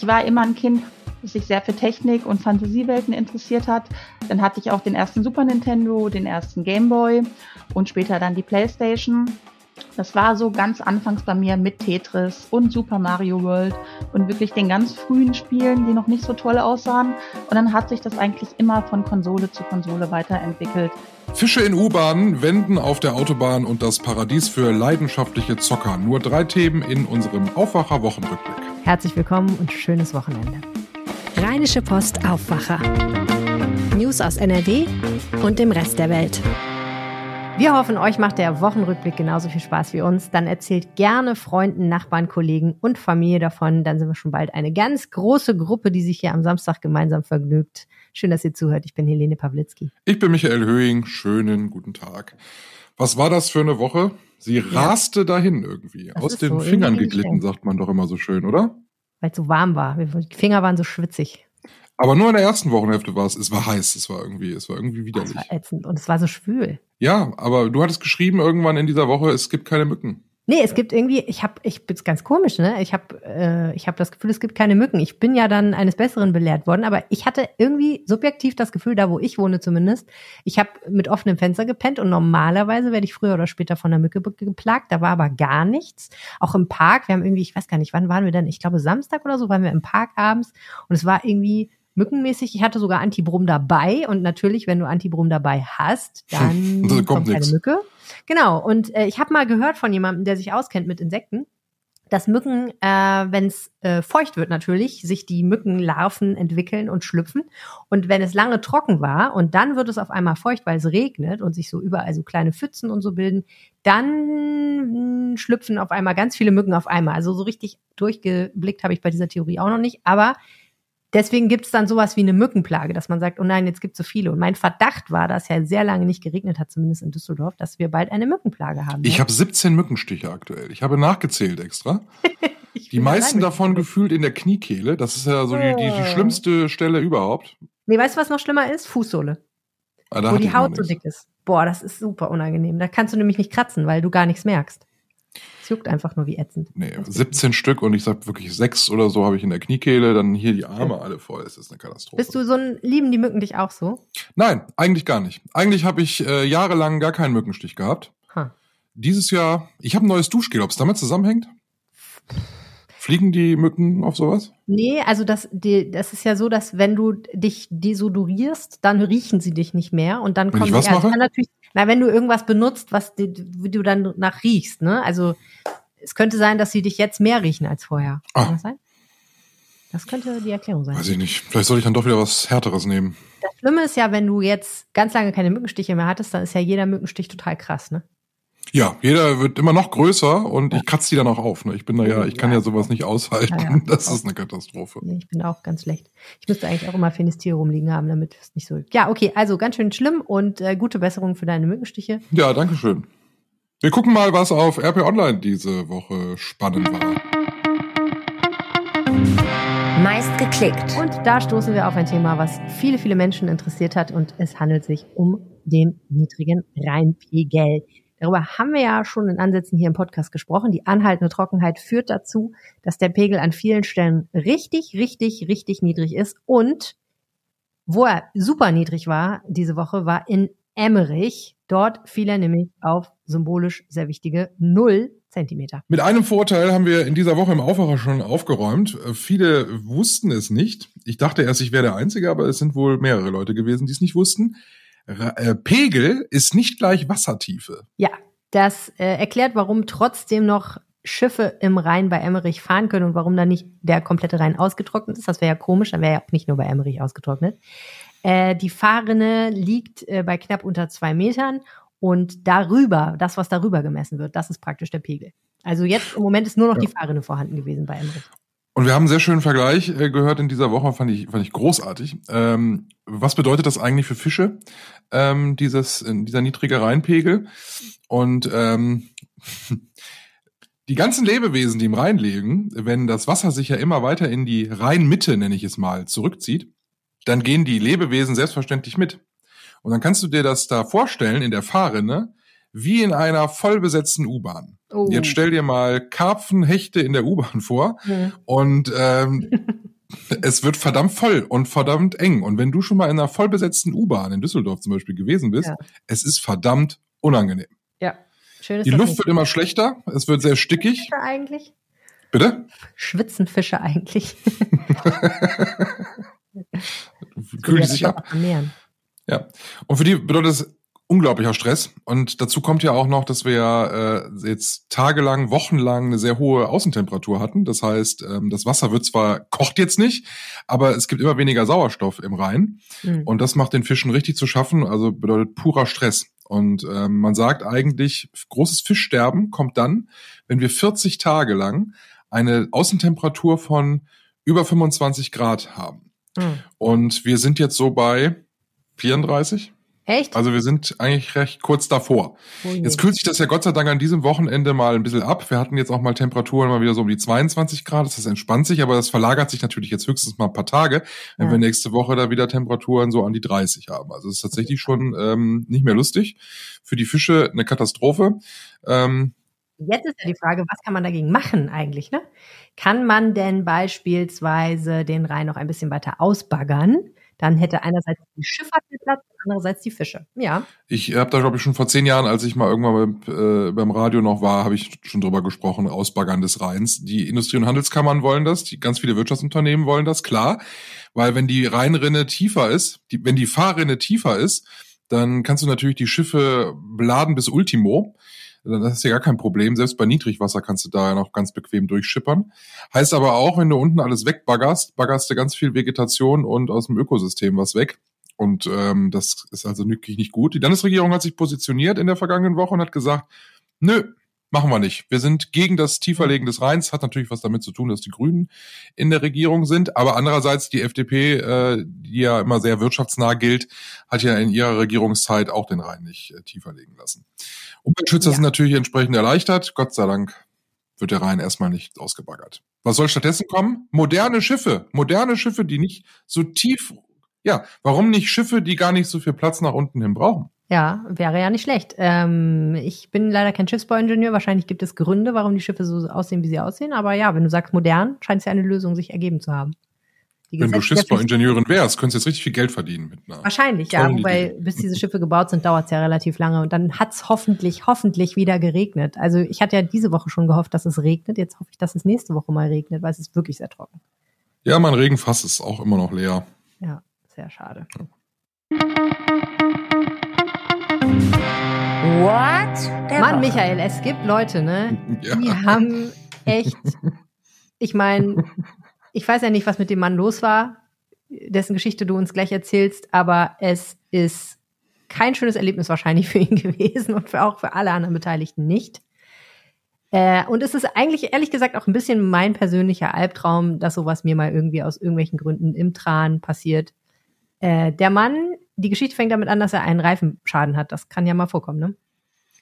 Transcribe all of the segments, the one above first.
Ich war immer ein Kind, das sich sehr für Technik und Fantasiewelten interessiert hat. Dann hatte ich auch den ersten Super Nintendo, den ersten Game Boy und später dann die PlayStation. Das war so ganz anfangs bei mir mit Tetris und Super Mario World und wirklich den ganz frühen Spielen, die noch nicht so toll aussahen. Und dann hat sich das eigentlich immer von Konsole zu Konsole weiterentwickelt. Fische in U-Bahnen, Wenden auf der Autobahn und das Paradies für leidenschaftliche Zocker. Nur drei Themen in unserem Aufwacher-Wochenrückblick. Herzlich willkommen und schönes Wochenende. Rheinische Post Aufwacher. News aus NRW und dem Rest der Welt. Wir hoffen, euch macht der Wochenrückblick genauso viel Spaß wie uns. Dann erzählt gerne Freunden, Nachbarn, Kollegen und Familie davon. Dann sind wir schon bald eine ganz große Gruppe, die sich hier am Samstag gemeinsam vergnügt. Schön, dass ihr zuhört. Ich bin Helene Pawlitzki. Ich bin Michael Höhing. Schönen guten Tag. Was war das für eine Woche? Sie ja. raste dahin irgendwie. Das Aus den so, Fingern geglitten, sagt man doch immer so schön, oder? Weil es so warm war. Die Finger waren so schwitzig. Aber nur in der ersten Wochenhälfte war es. Es war heiß. Es war irgendwie, es war irgendwie widerlich. Es war ätzend und es war so schwül. Ja, aber du hattest geschrieben irgendwann in dieser Woche, es gibt keine Mücken. Nee, es gibt irgendwie, ich habe, ich bin's ganz komisch, ne? Ich habe, äh, ich habe das Gefühl, es gibt keine Mücken. Ich bin ja dann eines Besseren belehrt worden, aber ich hatte irgendwie subjektiv das Gefühl, da wo ich wohne zumindest, ich habe mit offenem Fenster gepennt und normalerweise werde ich früher oder später von der Mücke geplagt. Da war aber gar nichts. Auch im Park, wir haben irgendwie, ich weiß gar nicht, wann waren wir denn? Ich glaube Samstag oder so waren wir im Park abends und es war irgendwie mückenmäßig. Ich hatte sogar Antibrum dabei und natürlich, wenn du Antibrum dabei hast, dann kommt, kommt keine Mücke. Genau. Und äh, ich habe mal gehört von jemandem, der sich auskennt mit Insekten, dass Mücken, äh, wenn es äh, feucht wird natürlich, sich die Mückenlarven entwickeln und schlüpfen. Und wenn es lange trocken war und dann wird es auf einmal feucht, weil es regnet und sich so überall so kleine Pfützen und so bilden, dann schlüpfen auf einmal ganz viele Mücken auf einmal. Also so richtig durchgeblickt habe ich bei dieser Theorie auch noch nicht. Aber Deswegen gibt es dann sowas wie eine Mückenplage, dass man sagt, oh nein, jetzt gibt es so viele. Und mein Verdacht war, dass ja sehr lange nicht geregnet hat, zumindest in Düsseldorf, dass wir bald eine Mückenplage haben. Ich habe 17 Mückenstiche aktuell. Ich habe nachgezählt extra. die meisten davon gefühlt in der Kniekehle. Das ist ja so die, die, die, oh. schlimmste Stelle überhaupt. Nee, weißt du, was noch schlimmer ist? Fußsohle. Ah, wo die Haut so dick ist. Boah, das ist super unangenehm. Da kannst du nämlich nicht kratzen, weil du gar nichts merkst. Es juckt einfach nur wie ätzend. Nee, 17 Stück und ich sag wirklich sechs oder so habe ich in der Kniekehle, dann hier die Arme alle voll. Es ist eine Katastrophe. Bist du so ein, lieben die Mücken dich auch so? Nein, eigentlich gar nicht. Eigentlich habe ich äh, jahrelang gar keinen Mückenstich gehabt. Huh. Dieses Jahr, ich habe ein neues Duschgel, ob es damit zusammenhängt? Fliegen die Mücken auf sowas? Nee, also das, die, das ist ja so, dass wenn du dich desodorierst, dann riechen sie dich nicht mehr und dann wenn kommen die, mache? natürlich, na, wenn du irgendwas benutzt, was die, wie du dann nach riechst, ne? Also es könnte sein, dass sie dich jetzt mehr riechen als vorher. Ah. Kann das sein? Das könnte die Erklärung sein. Weiß ich nicht. Vielleicht soll ich dann doch wieder was Härteres nehmen. Das Schlimme ist ja, wenn du jetzt ganz lange keine Mückenstiche mehr hattest, dann ist ja jeder Mückenstich total krass, ne? Ja, jeder wird immer noch größer und ich kratze die dann auch auf. Ne? Ich bin da ja, ich kann ja sowas nicht aushalten. Ja, ja. Das ist eine Katastrophe. Nee, ich bin auch ganz schlecht. Ich müsste eigentlich auch immer Finistier rumliegen haben, damit es nicht so. Ja, okay, also ganz schön schlimm und äh, gute Besserung für deine Mückenstiche. Ja, danke schön. Wir gucken mal, was auf RP Online diese Woche spannend war. Meist geklickt. Und da stoßen wir auf ein Thema, was viele, viele Menschen interessiert hat und es handelt sich um den niedrigen Reinpegel. Darüber haben wir ja schon in Ansätzen hier im Podcast gesprochen. Die anhaltende Trockenheit führt dazu, dass der Pegel an vielen Stellen richtig, richtig, richtig niedrig ist. Und wo er super niedrig war diese Woche, war in Emmerich. Dort fiel er nämlich auf symbolisch sehr wichtige null Zentimeter. Mit einem Vorteil haben wir in dieser Woche im Aufwacher schon aufgeräumt. Viele wussten es nicht. Ich dachte erst, ich wäre der Einzige, aber es sind wohl mehrere Leute gewesen, die es nicht wussten. Äh, Pegel ist nicht gleich Wassertiefe. Ja, das äh, erklärt, warum trotzdem noch Schiffe im Rhein bei Emmerich fahren können und warum da nicht der komplette Rhein ausgetrocknet ist. Das wäre ja komisch, dann wäre ja auch nicht nur bei Emmerich ausgetrocknet. Äh, die Fahrrinne liegt äh, bei knapp unter zwei Metern und darüber, das, was darüber gemessen wird, das ist praktisch der Pegel. Also jetzt im Moment ist nur noch ja. die Fahrrinne vorhanden gewesen bei Emmerich. Und wir haben einen sehr schönen Vergleich äh, gehört in dieser Woche, fand ich, fand ich großartig. Ähm, was bedeutet das eigentlich für Fische, ähm, dieses, dieser niedrige Rheinpegel? Und ähm, die ganzen Lebewesen, die im Rhein liegen, wenn das Wasser sich ja immer weiter in die Rheinmitte, nenne ich es mal, zurückzieht, dann gehen die Lebewesen selbstverständlich mit. Und dann kannst du dir das da vorstellen in der Fahrrinne, wie in einer vollbesetzten U-Bahn. Oh. Jetzt stell dir mal Karpfen, Hechte in der U-Bahn vor. Mhm. Und ähm, Es wird verdammt voll und verdammt eng. Und wenn du schon mal in einer vollbesetzten U-Bahn in Düsseldorf zum Beispiel gewesen bist, Ja. es ist verdammt unangenehm. Ja. Schön Die Luft wird immer schlechter, es wird sehr stickig. Fische eigentlich? Bitte? Schwitzen Fische eigentlich? Kühlen sich ab. Ernähren. Ja. Und für die bedeutet es unglaublicher Stress. Und dazu kommt ja auch noch, dass wir ja äh, jetzt tagelang, wochenlang eine sehr hohe Außentemperatur hatten. Das heißt, ähm, das Wasser wird zwar kocht jetzt nicht, aber es gibt immer weniger Sauerstoff im Rhein. Mhm. Und das macht den Fischen richtig zu schaffen, also bedeutet purer Stress. Und ähm, man sagt eigentlich, großes Fischsterben kommt dann, wenn wir 40 Tage lang eine Außentemperatur von über 25 Grad haben. Mhm. Und wir sind jetzt so bei 34. Echt? Also wir sind eigentlich recht kurz davor. Oh je. Jetzt kühlt sich das ja Gott sei Dank an diesem Wochenende mal ein bisschen ab. Wir hatten jetzt auch mal Temperaturen mal wieder so um die 22 Grad. Das entspannt sich, aber das verlagert sich natürlich jetzt höchstens mal ein paar Tage, wenn Ja. wir nächste Woche da wieder Temperaturen so an die 30 haben. Also es ist tatsächlich schon ähm, nicht mehr lustig. Für die Fische eine Katastrophe. Ähm, Jetzt ist ja die Frage, was kann man dagegen machen eigentlich? Ne? Kann man denn beispielsweise den Rhein noch ein bisschen weiter ausbaggern? Dann hätte einerseits die Schifffahrt mehr Platz, andererseits die Fische. Ja, Ich habe da, glaube ich, schon vor zehn Jahren, als ich mal irgendwann beim, äh, beim Radio noch war, habe ich schon drüber gesprochen, Ausbaggern des Rheins. Die Industrie- und Handelskammern wollen das, die ganz viele Wirtschaftsunternehmen wollen das, klar. Weil wenn die Rheinrinne tiefer ist, die, wenn die Fahrrinne tiefer ist, dann kannst du natürlich die Schiffe beladen bis Ultimo. Das ist ja gar kein Problem. Selbst bei Niedrigwasser kannst du da ja noch ganz bequem durchschippern. Heißt aber auch, wenn du unten alles wegbaggerst, baggerst du ganz viel Vegetation und aus dem Ökosystem was weg. Und ähm, das ist also wirklich nicht gut. Die Landesregierung hat sich positioniert in der vergangenen Woche und hat gesagt, nö, machen wir nicht. Wir sind gegen das Tieferlegen des Rheins. Hat natürlich was damit zu tun, dass die Grünen in der Regierung sind. Aber andererseits die FDP, äh, die ja immer sehr wirtschaftsnah gilt, hat ja in ihrer Regierungszeit auch den Rhein nicht äh, tiefer legen lassen. Umweltschützer Ja. sind natürlich entsprechend erleichtert. Gott sei Dank wird der Rhein erstmal nicht ausgebaggert. Was soll stattdessen kommen? Moderne Schiffe. Moderne Schiffe, die nicht so tief, ja, warum nicht Schiffe, die gar nicht so viel Platz nach unten hin brauchen? ja, wäre ja nicht schlecht. Ähm, ich bin leider kein Schiffsbauingenieur. Wahrscheinlich gibt es Gründe, warum die Schiffe so aussehen, wie sie aussehen. Aber ja, wenn du sagst modern, scheint es ja eine Lösung sich ergeben zu haben. Die Wenn du Schiffsbauingenieurin wärst, könntest du jetzt richtig viel Geld verdienen mit einer. Wahrscheinlich, ja. Wobei, Idee. bis diese Schiffe gebaut sind, dauert es ja relativ lange. Und dann hat's hoffentlich, hoffentlich wieder geregnet. Also ich hatte ja diese Woche schon gehofft, dass es regnet. Jetzt hoffe ich, dass es nächste Woche mal regnet, weil es ist wirklich sehr trocken. Ja, mein Regenfass ist auch immer noch leer. Ja, sehr schade. What? Der Mann. Michael, es gibt Leute, ne? Ja. Die haben echt, ich meine, ich weiß ja nicht, was mit dem Mann los war, dessen Geschichte du uns gleich erzählst, aber es ist kein schönes Erlebnis wahrscheinlich für ihn gewesen und für auch für alle anderen Beteiligten nicht. Äh, und es ist eigentlich, ehrlich gesagt, auch ein bisschen mein persönlicher Albtraum, dass sowas mir mal irgendwie aus irgendwelchen Gründen im Tran passiert. Äh, der Mann, die Geschichte fängt damit an, dass er einen Reifenschaden hat. Das kann ja mal vorkommen, ne?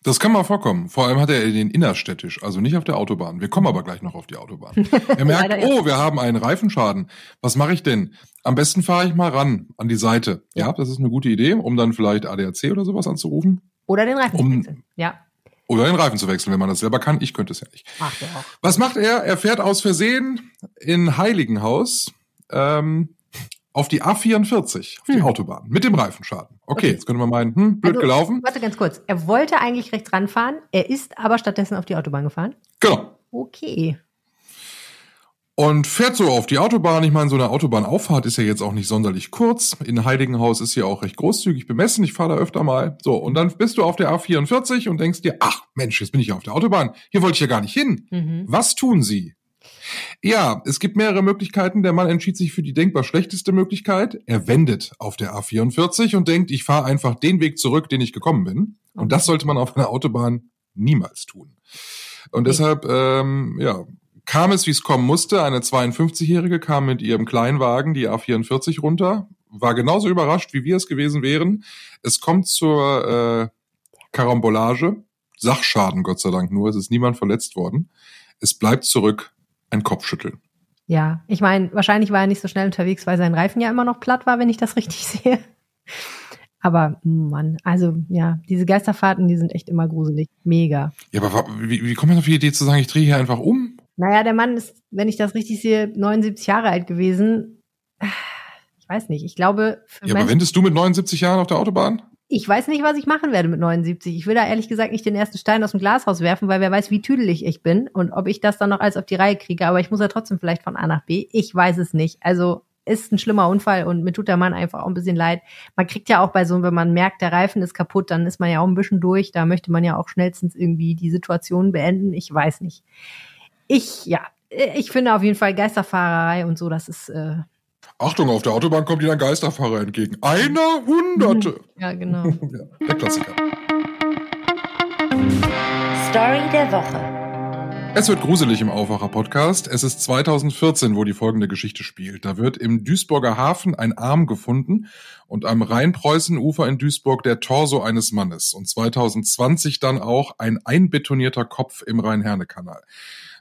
Das kann mal vorkommen. Vor allem hat er den innerstädtisch, also nicht auf der Autobahn. Wir kommen aber gleich noch auf die Autobahn. Er merkt, oh, wir haben einen Reifenschaden. Was mache ich denn? Am besten fahre ich mal ran an die Seite. Ja, das ist eine gute Idee, um dann vielleicht ADAC oder sowas anzurufen. Oder den Reifen Um- zu wechseln. Ja. Oder den Reifen zu wechseln, wenn man das selber kann. Ich könnte es ja nicht. Ach, der auch. Was macht er? Er fährt aus Versehen in Heiligenhaus ähm, auf die A44, auf die Hm. Autobahn, mit dem Reifenschaden. Okay, Okay. jetzt könnte man meinen, hm, blöd Also- gelaufen. Warte ganz kurz. Er wollte eigentlich rechts ranfahren, er ist aber stattdessen auf die Autobahn gefahren. Genau. Okay. Und fährt so auf die Autobahn. Ich meine, so eine Autobahnauffahrt ist ja jetzt auch nicht sonderlich kurz. In Heiligenhaus ist ja auch recht großzügig bemessen. Ich fahre da öfter mal. So, und dann bist du auf der A44 und denkst dir, ach Mensch, jetzt bin ich ja auf der Autobahn. Hier wollte ich ja gar nicht hin. Mhm. Was tun Sie? Ja, es gibt mehrere Möglichkeiten. Der Mann entschied sich für die denkbar schlechteste Möglichkeit. Er wendet auf der A44 und denkt, ich fahre einfach den Weg zurück, den ich gekommen bin. Und das sollte man auf einer Autobahn niemals tun. Und deshalb, ähm, ja, kam es, wie es kommen musste. Eine 52-Jährige kam mit ihrem Kleinwagen die A44 runter, war genauso überrascht, wie wir es gewesen wären. Es kommt zur äh, Karambolage. Sachschaden, Gott sei Dank nur. Es ist niemand verletzt worden. Es bleibt zurück ein Kopfschütteln. Ja, ich meine, wahrscheinlich war er nicht so schnell unterwegs, weil sein Reifen ja immer noch platt war, wenn ich das richtig sehe. Aber Mann, also ja, diese Geisterfahrten, die sind echt immer gruselig. Mega. Ja, aber wie, wie kommt man auf die Idee zu sagen, ich drehe hier einfach um? Naja, der Mann ist, wenn ich das richtig sehe, 79 Jahre alt gewesen. Ich weiß nicht. Ich glaube, Ja, aber wendest du mit 79 Jahren auf der Autobahn? Ich weiß nicht, was ich machen werde mit 79. Ich will da ehrlich gesagt nicht den ersten Stein aus dem Glashaus werfen, weil wer weiß, wie tüdelig ich bin und ob ich das dann noch alles auf die Reihe kriege. Aber ich muss ja trotzdem vielleicht von A nach B. Ich weiß es nicht. Also ist ein schlimmer Unfall und mir tut der Mann einfach auch ein bisschen leid. Man kriegt ja auch bei so, wenn man merkt, der Reifen ist kaputt, dann ist man ja auch ein bisschen durch. Da möchte man ja auch schnellstens irgendwie die Situation beenden. Ich weiß nicht. Ich, ja, ich finde auf jeden Fall Geisterfahrerei und so, das ist. Äh Achtung, auf der Autobahn kommt Ihnen ein Geisterfahrer entgegen. Einer Hunderte. Ja, genau. ja, der Klassiker. Story der Woche. Es wird gruselig im Aufwacher-Podcast. Es ist 2014, wo die folgende Geschichte spielt. Da wird im Duisburger Hafen ein Arm gefunden und am Rheinpreußen-Ufer in Duisburg der Torso eines Mannes. Und 2020 dann auch ein einbetonierter Kopf im Rhein-Herne-Kanal.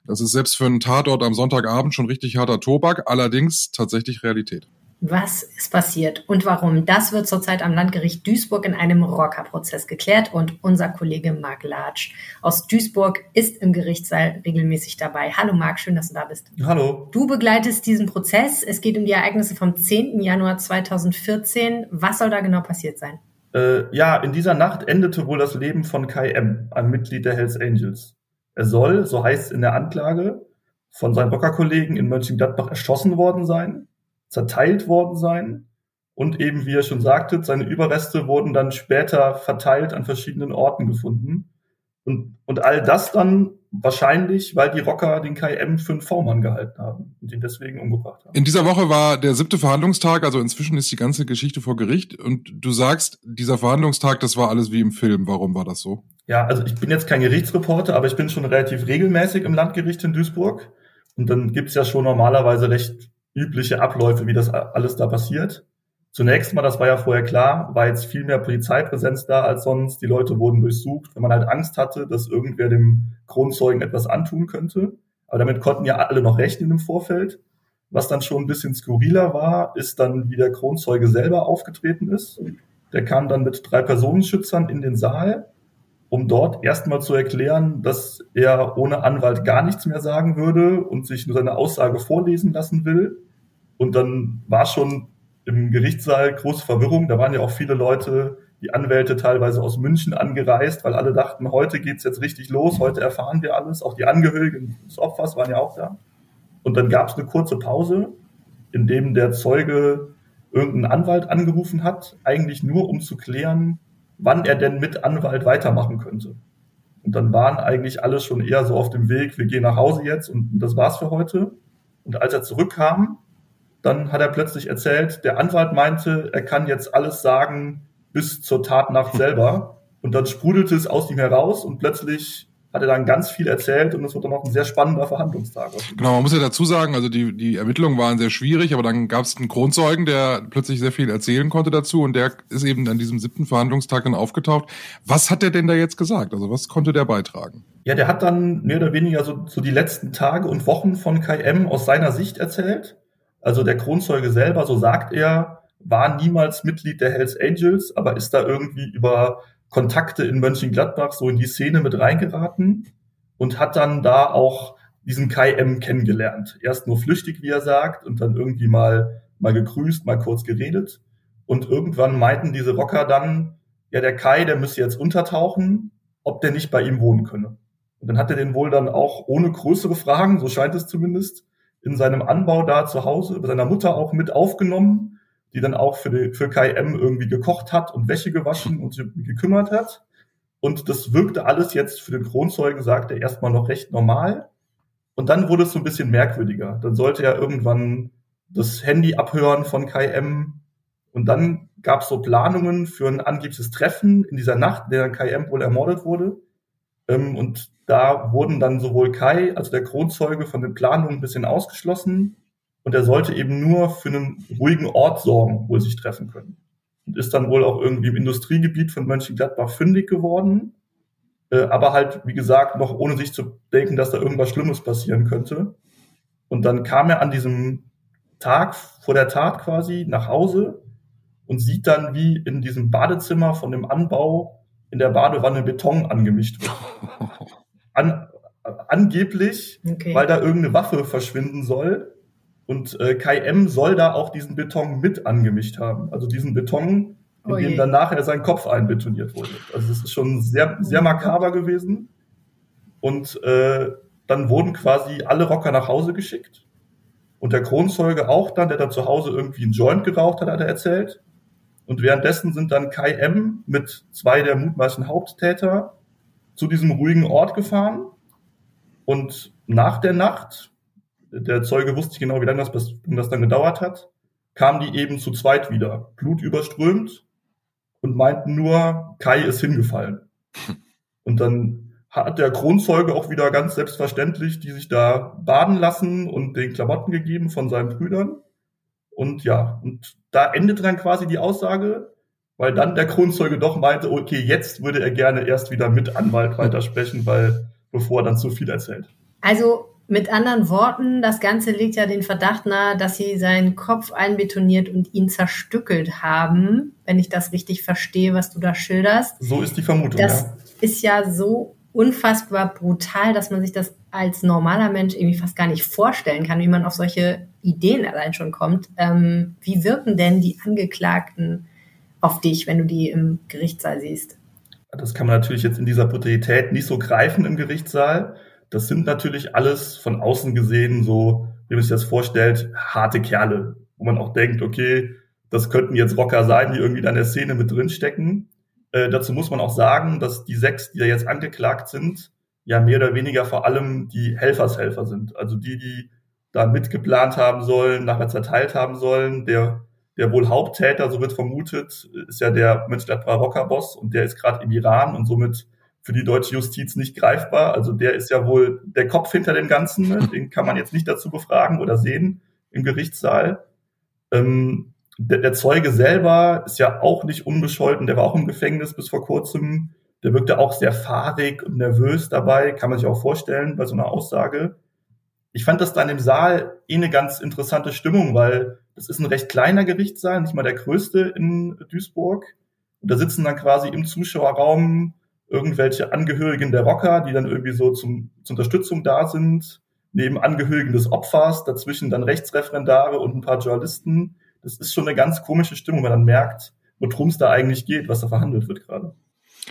Das ist selbst für einen Tatort am Sonntagabend schon richtig harter Tobak, allerdings tatsächlich Realität. Was ist passiert und warum? Das wird zurzeit am Landgericht Duisburg in einem Rockerprozess geklärt und unser Kollege Marc Latsch aus Duisburg ist im Gerichtssaal regelmäßig dabei. Hallo Marc, schön, dass du da bist. Hallo. Du begleitest diesen Prozess. Es geht um die Ereignisse vom 10. Januar 2014. Was soll da genau passiert sein? Äh, ja, in dieser Nacht endete wohl das Leben von Kai M., einem Mitglied der Hells Angels. Er soll, so heißt es in der Anklage, von seinen Rockerkollegen in Mönchengladbach erschossen worden sein zerteilt worden sein. Und eben, wie er schon sagte, seine Überreste wurden dann später verteilt an verschiedenen Orten gefunden. Und, und all das dann wahrscheinlich, weil die Rocker den KM für einen V-Mann gehalten haben und ihn deswegen umgebracht haben. In dieser Woche war der siebte Verhandlungstag, also inzwischen ist die ganze Geschichte vor Gericht. Und du sagst, dieser Verhandlungstag, das war alles wie im Film. Warum war das so? Ja, also ich bin jetzt kein Gerichtsreporter, aber ich bin schon relativ regelmäßig im Landgericht in Duisburg. Und dann gibt's ja schon normalerweise recht übliche Abläufe, wie das alles da passiert. Zunächst mal, das war ja vorher klar, war jetzt viel mehr Polizeipräsenz da als sonst. Die Leute wurden durchsucht, wenn man halt Angst hatte, dass irgendwer dem Kronzeugen etwas antun könnte. Aber damit konnten ja alle noch rechnen im Vorfeld. Was dann schon ein bisschen skurriler war, ist dann, wie der Kronzeuge selber aufgetreten ist. Der kam dann mit drei Personenschützern in den Saal, um dort erstmal zu erklären, dass er ohne Anwalt gar nichts mehr sagen würde und sich nur seine Aussage vorlesen lassen will. Und dann war schon im Gerichtssaal große Verwirrung. Da waren ja auch viele Leute, die Anwälte teilweise aus München angereist, weil alle dachten, heute geht's jetzt richtig los, heute erfahren wir alles. Auch die Angehörigen des Opfers waren ja auch da. Und dann gab es eine kurze Pause, in dem der Zeuge irgendeinen Anwalt angerufen hat, eigentlich nur um zu klären, wann er denn mit Anwalt weitermachen könnte. Und dann waren eigentlich alle schon eher so auf dem Weg, wir gehen nach Hause jetzt und das war's für heute. Und als er zurückkam, dann hat er plötzlich erzählt, der Anwalt meinte, er kann jetzt alles sagen bis zur Tatnacht selber. Und dann sprudelte es aus ihm heraus und plötzlich hat er dann ganz viel erzählt und es wird dann auch ein sehr spannender Verhandlungstag. Genau, man muss ja dazu sagen, also die, die Ermittlungen waren sehr schwierig, aber dann gab es einen Kronzeugen, der plötzlich sehr viel erzählen konnte dazu und der ist eben an diesem siebten Verhandlungstag dann aufgetaucht. Was hat der denn da jetzt gesagt? Also was konnte der beitragen? Ja, der hat dann mehr oder weniger so, so die letzten Tage und Wochen von KM aus seiner Sicht erzählt also der Kronzeuge selber, so sagt er, war niemals Mitglied der Hells Angels, aber ist da irgendwie über Kontakte in Mönchengladbach so in die Szene mit reingeraten und hat dann da auch diesen Kai M kennengelernt. Erst nur flüchtig, wie er sagt, und dann irgendwie mal, mal gegrüßt, mal kurz geredet. Und irgendwann meinten diese Rocker dann, ja, der Kai, der müsse jetzt untertauchen, ob der nicht bei ihm wohnen könne. Und dann hat er den wohl dann auch ohne größere Fragen, so scheint es zumindest, in seinem Anbau da zu Hause bei seiner Mutter auch mit aufgenommen, die dann auch für, die, für KM irgendwie gekocht hat und Wäsche gewaschen und gekümmert hat. Und das wirkte alles jetzt für den Kronzeugen, sagt er, erstmal noch recht normal. Und dann wurde es so ein bisschen merkwürdiger. Dann sollte er irgendwann das Handy abhören von KM. Und dann gab es so Planungen für ein angebliches Treffen in dieser Nacht, in der KM wohl ermordet wurde. Ähm, und da wurden dann sowohl Kai, also der Kronzeuge, von den Planungen ein bisschen ausgeschlossen. Und er sollte eben nur für einen ruhigen Ort sorgen, wo sie sich treffen können. Und ist dann wohl auch irgendwie im Industriegebiet von Mönchengladbach fündig geworden. Äh, aber halt, wie gesagt, noch ohne sich zu denken, dass da irgendwas Schlimmes passieren könnte. Und dann kam er an diesem Tag vor der Tat quasi nach Hause und sieht dann, wie in diesem Badezimmer von dem Anbau in der Badewanne Beton angemischt wird. An, angeblich, okay. weil da irgendeine Waffe verschwinden soll. Und äh, KM soll da auch diesen Beton mit angemischt haben. Also diesen Beton, in oh dem dann nachher sein Kopf einbetoniert wurde. Also das ist schon sehr, sehr makaber gewesen. Und äh, dann wurden quasi alle Rocker nach Hause geschickt. Und der Kronzeuge auch dann, der dann zu Hause irgendwie einen Joint geraucht hat, hat er erzählt. Und währenddessen sind dann Kai M. mit zwei der mutmaßlichen Haupttäter zu diesem ruhigen Ort gefahren. Und nach der Nacht, der Zeuge wusste nicht genau, wie lange das, das dann gedauert hat, kamen die eben zu zweit wieder, blutüberströmt und meinten nur, Kai ist hingefallen. Und dann hat der Kronzeuge auch wieder ganz selbstverständlich die sich da baden lassen und den Klamotten gegeben von seinen Brüdern. Und ja, und da endete dann quasi die Aussage, weil dann der Kronzeuge doch meinte, okay, jetzt würde er gerne erst wieder mit Anwalt weitersprechen, weil bevor er dann zu viel erzählt. Also mit anderen Worten, das Ganze legt ja den Verdacht nahe, dass sie seinen Kopf einbetoniert und ihn zerstückelt haben, wenn ich das richtig verstehe, was du da schilderst. So ist die Vermutung. Das ja. ist ja so unfassbar brutal, dass man sich das als normaler Mensch irgendwie fast gar nicht vorstellen kann, wie man auf solche Ideen allein schon kommt. Ähm, wie wirken denn die Angeklagten auf dich, wenn du die im Gerichtssaal siehst? Das kann man natürlich jetzt in dieser Brutalität nicht so greifen im Gerichtssaal. Das sind natürlich alles von außen gesehen so, wie man sich das vorstellt, harte Kerle, wo man auch denkt, okay, das könnten jetzt Rocker sein, die irgendwie da in der Szene mit drinstecken. Äh, dazu muss man auch sagen, dass die sechs, die da jetzt angeklagt sind, ja mehr oder weniger vor allem die Helfershelfer sind. Also die, die da mitgeplant haben sollen, nachher zerteilt haben sollen. Der, der wohl Haupttäter, so wird vermutet, ist ja der Mönchengladbacher Rocker-Boss und der ist gerade im Iran und somit für die deutsche Justiz nicht greifbar. Also der ist ja wohl der Kopf hinter dem Ganzen. Ne? Den kann man jetzt nicht dazu befragen oder sehen im Gerichtssaal. Ähm, der, der Zeuge selber ist ja auch nicht unbescholten, der war auch im Gefängnis bis vor kurzem. Der wirkte auch sehr fahrig und nervös dabei, kann man sich auch vorstellen bei so einer Aussage. Ich fand das dann im Saal eh eine ganz interessante Stimmung, weil das ist ein recht kleiner Gerichtssaal, nicht mal der größte in Duisburg. Und da sitzen dann quasi im Zuschauerraum irgendwelche Angehörigen der Rocker, die dann irgendwie so zum, zur Unterstützung da sind, neben Angehörigen des Opfers, dazwischen dann Rechtsreferendare und ein paar Journalisten das ist schon eine ganz komische Stimmung, wenn man dann merkt, worum es da eigentlich geht, was da verhandelt wird gerade.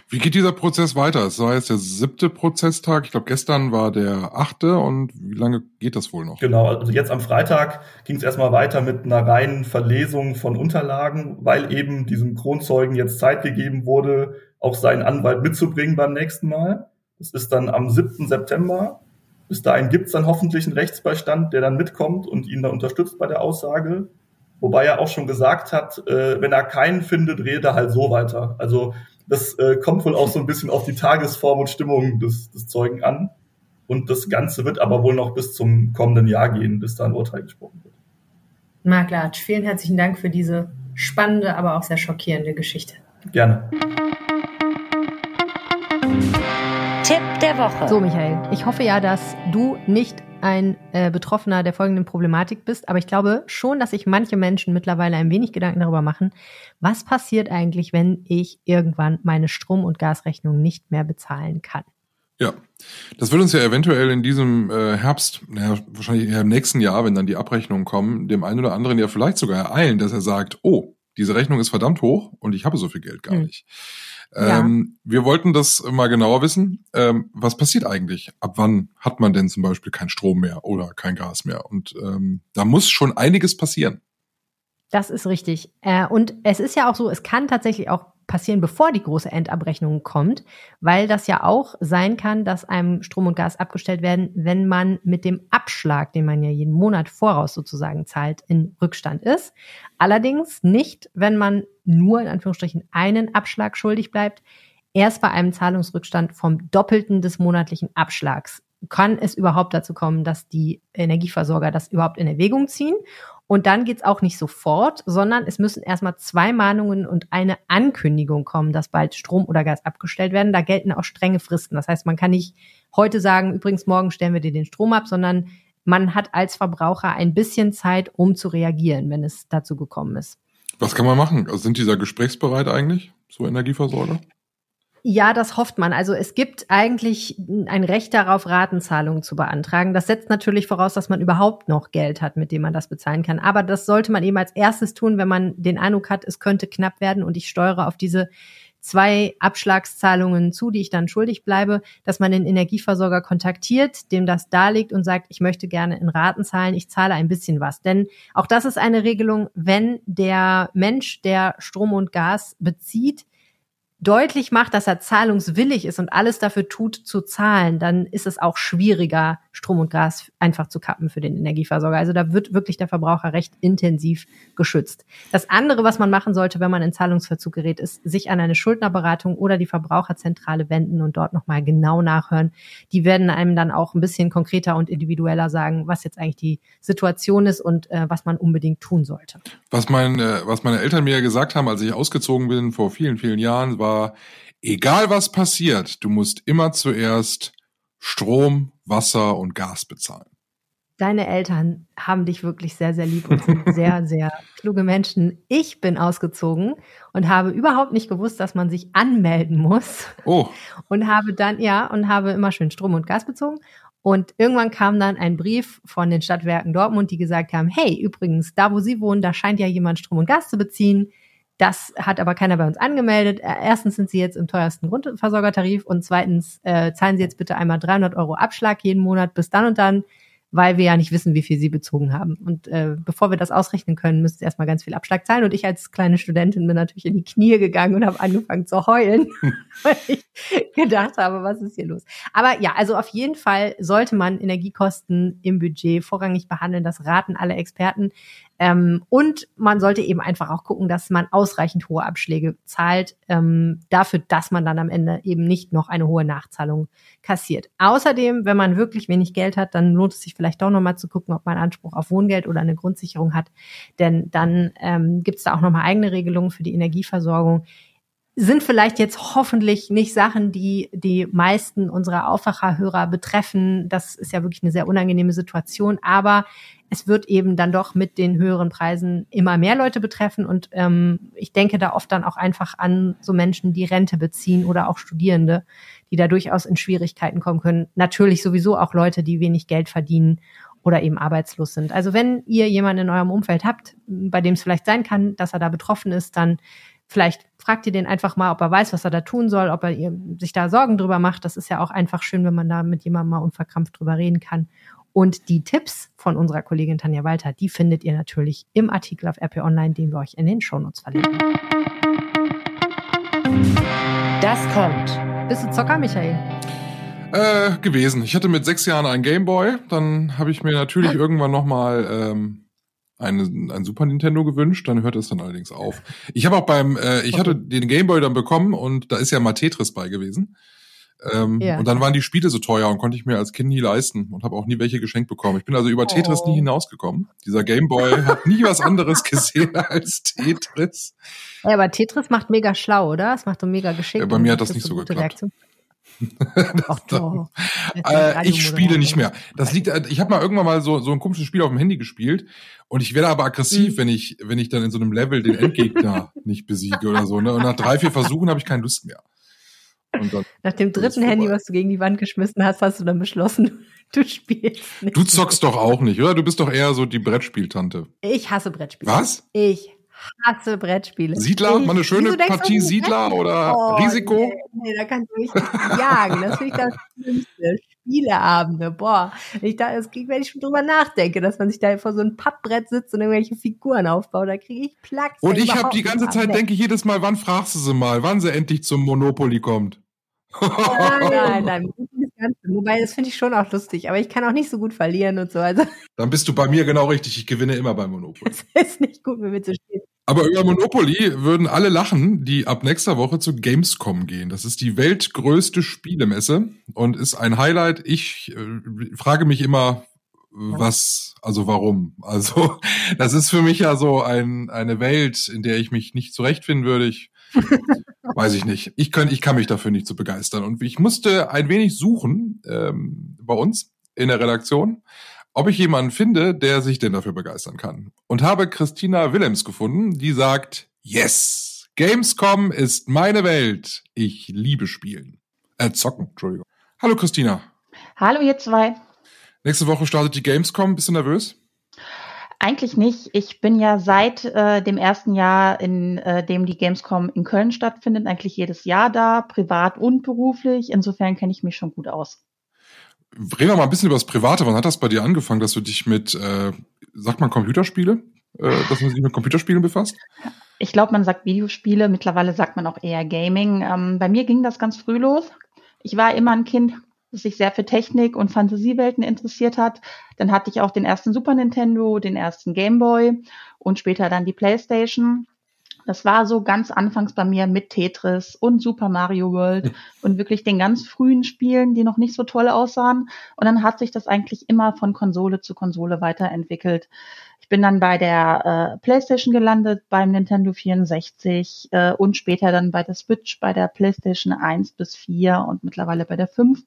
Wie geht dieser Prozess weiter? Es war jetzt der siebte Prozesstag. Ich glaube, gestern war der achte. Und wie lange geht das wohl noch? Genau, also jetzt am Freitag ging es erstmal weiter mit einer reinen Verlesung von Unterlagen, weil eben diesem Kronzeugen jetzt Zeit gegeben wurde, auch seinen Anwalt mitzubringen beim nächsten Mal. Das ist dann am 7. September. Bis dahin gibt es dann hoffentlich einen Rechtsbeistand, der dann mitkommt und ihn da unterstützt bei der Aussage. Wobei er auch schon gesagt hat, äh, wenn er keinen findet, redet er halt so weiter. Also das äh, kommt wohl auch so ein bisschen auf die Tagesform und Stimmung des, des Zeugen an. Und das Ganze wird aber wohl noch bis zum kommenden Jahr gehen, bis da ein Urteil gesprochen wird. Marc Latsch, vielen herzlichen Dank für diese spannende, aber auch sehr schockierende Geschichte. Gerne. Tipp der Woche. So, Michael, ich hoffe ja, dass du nicht ein äh, Betroffener der folgenden Problematik bist, aber ich glaube schon, dass sich manche Menschen mittlerweile ein wenig Gedanken darüber machen, was passiert eigentlich, wenn ich irgendwann meine Strom- und Gasrechnung nicht mehr bezahlen kann. Ja, das wird uns ja eventuell in diesem äh, Herbst, naja, wahrscheinlich im nächsten Jahr, wenn dann die Abrechnungen kommen, dem einen oder anderen ja vielleicht sogar ereilen, dass er sagt, oh, diese Rechnung ist verdammt hoch und ich habe so viel Geld gar hm. nicht. Ähm, Wir wollten das mal genauer wissen. Ähm, was passiert eigentlich? Ab wann hat man denn zum Beispiel kein Strom mehr oder kein Gas mehr? Und ähm, da muss schon einiges passieren. Das ist richtig. Äh, und es ist ja auch so, es kann tatsächlich auch passieren, bevor die große Endabrechnung kommt, weil das ja auch sein kann, dass einem Strom und Gas abgestellt werden, wenn man mit dem Abschlag, den man ja jeden Monat voraus sozusagen zahlt, in Rückstand ist. Allerdings nicht, wenn man nur in Anführungsstrichen einen Abschlag schuldig bleibt. Erst bei einem Zahlungsrückstand vom Doppelten des monatlichen Abschlags kann es überhaupt dazu kommen, dass die Energieversorger das überhaupt in Erwägung ziehen. Und dann geht's auch nicht sofort, sondern es müssen erstmal zwei Mahnungen und eine Ankündigung kommen, dass bald Strom oder Gas abgestellt werden. Da gelten auch strenge Fristen. Das heißt, man kann nicht heute sagen, übrigens, morgen stellen wir dir den Strom ab, sondern man hat als Verbraucher ein bisschen Zeit, um zu reagieren, wenn es dazu gekommen ist. Was kann man machen? Also sind die da gesprächsbereit eigentlich, so Energieversorger? Ja, das hofft man. Also es gibt eigentlich ein Recht darauf, Ratenzahlungen zu beantragen. Das setzt natürlich voraus, dass man überhaupt noch Geld hat, mit dem man das bezahlen kann. Aber das sollte man eben als erstes tun, wenn man den Eindruck hat, es könnte knapp werden und ich steuere auf diese zwei Abschlagszahlungen zu, die ich dann schuldig bleibe, dass man den Energieversorger kontaktiert, dem das darlegt und sagt, ich möchte gerne in Raten zahlen, ich zahle ein bisschen was. Denn auch das ist eine Regelung, wenn der Mensch, der Strom und Gas bezieht, deutlich macht, dass er zahlungswillig ist und alles dafür tut, zu zahlen, dann ist es auch schwieriger, Strom und Gas einfach zu kappen für den Energieversorger. Also da wird wirklich der Verbraucher recht intensiv geschützt. Das andere, was man machen sollte, wenn man in Zahlungsverzug gerät, ist, sich an eine Schuldnerberatung oder die Verbraucherzentrale wenden und dort nochmal genau nachhören. Die werden einem dann auch ein bisschen konkreter und individueller sagen, was jetzt eigentlich die Situation ist und äh, was man unbedingt tun sollte. Was, mein, äh, was meine Eltern mir gesagt haben, als ich ausgezogen bin vor vielen, vielen Jahren, war, war, egal was passiert, du musst immer zuerst Strom, Wasser und Gas bezahlen. Deine Eltern haben dich wirklich sehr, sehr lieb und sind sehr, sehr kluge Menschen. Ich bin ausgezogen und habe überhaupt nicht gewusst, dass man sich anmelden muss. Oh. Und habe dann, ja, und habe immer schön Strom und Gas bezogen. Und irgendwann kam dann ein Brief von den Stadtwerken Dortmund, die gesagt haben, hey, übrigens, da wo Sie wohnen, da scheint ja jemand Strom und Gas zu beziehen. Das hat aber keiner bei uns angemeldet. Äh, erstens sind sie jetzt im teuersten Grundversorgertarif und zweitens äh, zahlen sie jetzt bitte einmal 300 Euro Abschlag jeden Monat bis dann und dann weil wir ja nicht wissen, wie viel sie bezogen haben. Und äh, bevor wir das ausrechnen können, müssen sie erstmal ganz viel Abschlag zahlen. Und ich als kleine Studentin bin natürlich in die Knie gegangen und habe angefangen zu heulen, weil ich gedacht habe, was ist hier los? Aber ja, also auf jeden Fall sollte man Energiekosten im Budget vorrangig behandeln. Das raten alle Experten. Ähm, und man sollte eben einfach auch gucken, dass man ausreichend hohe Abschläge zahlt, ähm, dafür, dass man dann am Ende eben nicht noch eine hohe Nachzahlung kassiert. Außerdem, wenn man wirklich wenig Geld hat, dann lohnt es sich vielleicht doch nochmal zu gucken, ob man Anspruch auf Wohngeld oder eine Grundsicherung hat. Denn dann ähm, gibt es da auch nochmal eigene Regelungen für die Energieversorgung sind vielleicht jetzt hoffentlich nicht Sachen, die die meisten unserer Aufwacherhörer betreffen. Das ist ja wirklich eine sehr unangenehme Situation, aber es wird eben dann doch mit den höheren Preisen immer mehr Leute betreffen und ähm, ich denke da oft dann auch einfach an so Menschen, die Rente beziehen oder auch Studierende, die da durchaus in Schwierigkeiten kommen können. Natürlich sowieso auch Leute, die wenig Geld verdienen oder eben arbeitslos sind. Also wenn ihr jemanden in eurem Umfeld habt, bei dem es vielleicht sein kann, dass er da betroffen ist, dann Vielleicht fragt ihr den einfach mal, ob er weiß, was er da tun soll, ob er sich da Sorgen drüber macht. Das ist ja auch einfach schön, wenn man da mit jemandem mal unverkrampft drüber reden kann. Und die Tipps von unserer Kollegin Tanja Walter, die findet ihr natürlich im Artikel auf RP Online, den wir euch in den Shownotes verlinken. Das kommt. Bist du Zocker, Michael? Äh, gewesen. Ich hatte mit sechs Jahren einen Gameboy. Dann habe ich mir natürlich irgendwann noch mal ähm, ein, ein Super Nintendo gewünscht, dann hört es dann allerdings auf. Ich habe auch beim, äh, ich hatte den Gameboy dann bekommen und da ist ja mal Tetris bei gewesen. Ähm, ja. Und dann waren die Spiele so teuer und konnte ich mir als Kind nie leisten und habe auch nie welche geschenkt bekommen. Ich bin also über Tetris oh. nie hinausgekommen. Dieser Gameboy hat nie was anderes gesehen als Tetris. Ja, aber Tetris macht mega schlau, oder? Es macht so mega geschickt. Ja, bei mir hat das nicht so geklappt. Reaktion. Ach doch. äh, ich spiele nicht mehr. Das liegt, äh, ich habe mal irgendwann mal so, so ein komisches Spiel auf dem Handy gespielt und ich werde aber aggressiv, mhm. wenn ich, wenn ich dann in so einem Level den Endgegner nicht besiege oder so. Ne? Und nach drei, vier Versuchen habe ich keine Lust mehr. nach dem dritten Handy, was du gegen die Wand geschmissen hast, hast du dann beschlossen, du spielst nicht. Du zockst doch auch nicht, oder? Du bist doch eher so die Brettspieltante. Ich hasse Brettspiele. Was? Ich hasse Brettspiele. Siedler? Mal eine schöne Partie Siedler oder oh, Risiko? Nee, nee, da kannst du mich jagen. Das finde ich das Schlimmste. Spieleabende, boah. Ich da, das krieg, wenn ich schon drüber nachdenke, dass man sich da vor so ein Pappbrett sitzt und irgendwelche Figuren aufbaut, da kriege ich Plack. Und ich habe die ganze Zeit, denke ich jedes Mal, wann fragst du sie mal, wann sie endlich zum Monopoly kommt? nein, nein, nein. Wobei, das finde ich schon auch lustig, aber ich kann auch nicht so gut verlieren und so. Also. Dann bist du bei mir genau richtig. Ich gewinne immer beim Monopoly. Das ist nicht gut, mir zu stehen. Aber über Monopoly würden alle lachen, die ab nächster Woche zu Gamescom gehen. Das ist die weltgrößte Spielemesse und ist ein Highlight. Ich äh, frage mich immer, was, also warum? Also, das ist für mich ja so ein, eine Welt, in der ich mich nicht zurechtfinden würde. Ich weiß ich nicht. Ich kann, ich kann mich dafür nicht so begeistern. Und ich musste ein wenig suchen ähm, bei uns in der Redaktion ob ich jemanden finde, der sich denn dafür begeistern kann. Und habe Christina Willems gefunden, die sagt, yes, Gamescom ist meine Welt. Ich liebe Spielen. Äh, zocken, Entschuldigung. Hallo Christina. Hallo ihr zwei. Nächste Woche startet die Gamescom. Bist du nervös? Eigentlich nicht. Ich bin ja seit äh, dem ersten Jahr, in äh, dem die Gamescom in Köln stattfindet, eigentlich jedes Jahr da, privat und beruflich. Insofern kenne ich mich schon gut aus. Reden wir mal ein bisschen über das Private. Wann hat das bei dir angefangen, dass du dich mit, äh, sagt man Computerspiele, äh, dass man sich mit Computerspielen befasst? Ich glaube, man sagt Videospiele. Mittlerweile sagt man auch eher Gaming. Ähm, bei mir ging das ganz früh los. Ich war immer ein Kind, sich sehr für Technik und Fantasiewelten interessiert hat. Dann hatte ich auch den ersten Super Nintendo, den ersten Game Boy und später dann die PlayStation. Das war so ganz anfangs bei mir mit Tetris und Super Mario World und wirklich den ganz frühen Spielen, die noch nicht so toll aussahen. Und dann hat sich das eigentlich immer von Konsole zu Konsole weiterentwickelt. Ich bin dann bei der äh, PlayStation gelandet, beim Nintendo 64 äh, und später dann bei der Switch, bei der PlayStation 1 bis 4 und mittlerweile bei der 5.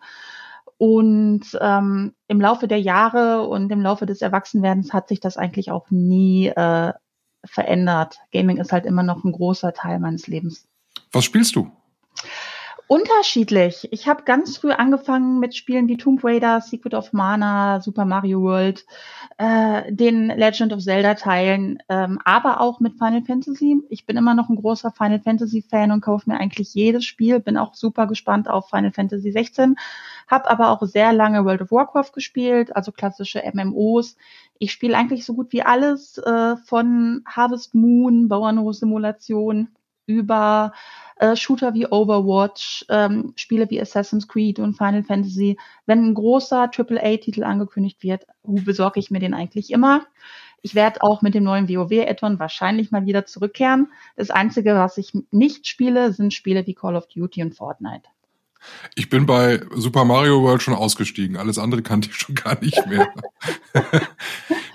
Und ähm, im Laufe der Jahre und im Laufe des Erwachsenwerdens hat sich das eigentlich auch nie äh, verändert. Gaming ist halt immer noch ein großer Teil meines Lebens. Was spielst du? Unterschiedlich. Ich habe ganz früh angefangen mit Spielen wie Tomb Raider, Secret of Mana, Super Mario World, äh, den Legend of Zelda Teilen, ähm, aber auch mit Final Fantasy. Ich bin immer noch ein großer Final Fantasy Fan und kaufe mir eigentlich jedes Spiel. Bin auch super gespannt auf Final Fantasy 16. Hab aber auch sehr lange World of Warcraft gespielt, also klassische MMOs. Ich spiele eigentlich so gut wie alles äh, von Harvest Moon, Bauernhof-Simulation über äh, Shooter wie Overwatch, ähm, Spiele wie Assassin's Creed und Final Fantasy. Wenn ein großer AAA-Titel angekündigt wird, besorge ich mir den eigentlich immer. Ich werde auch mit dem neuen WoW-Addon wahrscheinlich mal wieder zurückkehren. Das Einzige, was ich nicht spiele, sind Spiele wie Call of Duty und Fortnite. Ich bin bei Super Mario World schon ausgestiegen. Alles andere kannte ich schon gar nicht mehr.